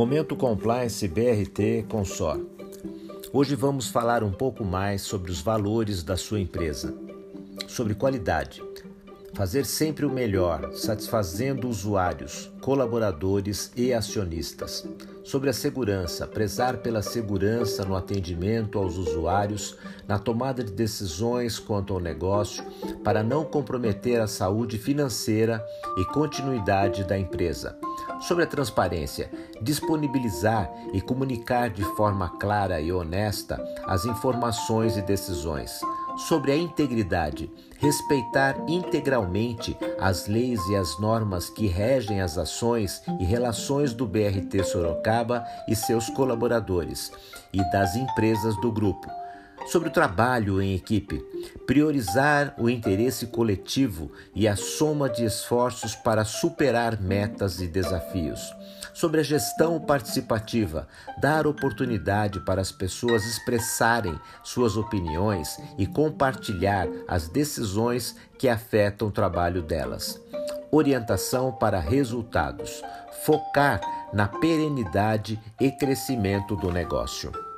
Momento Compliance BRT Consor. Hoje vamos falar um pouco mais sobre os valores da sua empresa, sobre qualidade, fazer sempre o melhor, satisfazendo usuários, colaboradores e acionistas. Sobre a segurança, prezar pela segurança no atendimento aos usuários, na tomada de decisões quanto ao negócio, para não comprometer a saúde financeira e continuidade da empresa. Sobre a transparência, disponibilizar e comunicar de forma clara e honesta as informações e decisões sobre a integridade, respeitar integralmente as leis e as normas que regem as ações e relações do BRT Sorocaba e seus colaboradores e das empresas do grupo. Sobre o trabalho em equipe, priorizar o interesse coletivo e a soma de esforços para superar metas e desafios. Sobre a gestão participativa, dar oportunidade para as pessoas expressarem suas opiniões e compartilhar as decisões que afetam o trabalho delas. Orientação para resultados. Focar na perenidade e crescimento do negócio.